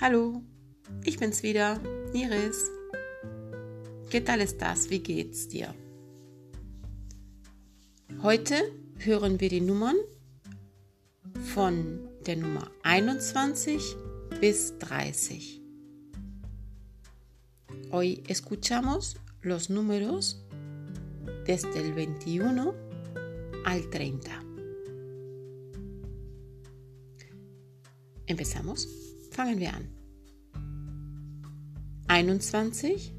Hallo, ich bin's wieder, Iris. ¿Qué tal estás? Wie geht's dir? Heute hören wir die Nummern von der Nummer 21 bis 30. Hoy escuchamos los números desde el 21 al 30. Empezamos. Fangen wir an. 21,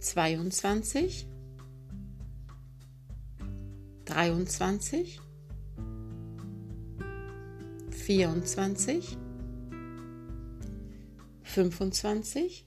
22, 23, 24, 25,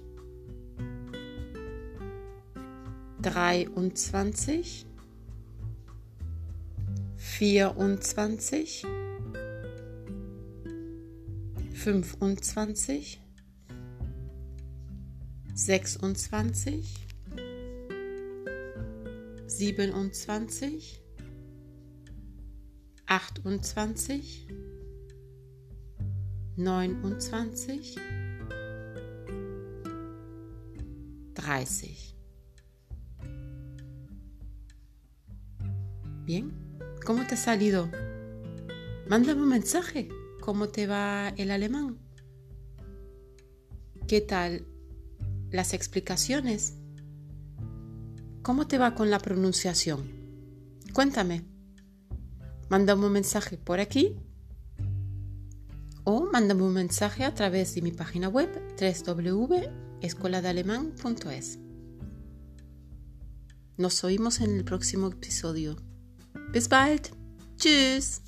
23, 24, 25, 26, 27, 28, 29, 30. ¿Cómo te ha salido? Mándame un mensaje. ¿Cómo te va el alemán? ¿Qué tal las explicaciones? ¿Cómo te va con la pronunciación? Cuéntame. Mándame un mensaje por aquí o mándame un mensaje a través de mi página web www.escueladalemán.es. Nos oímos en el próximo episodio. Bis bald. Tschüss.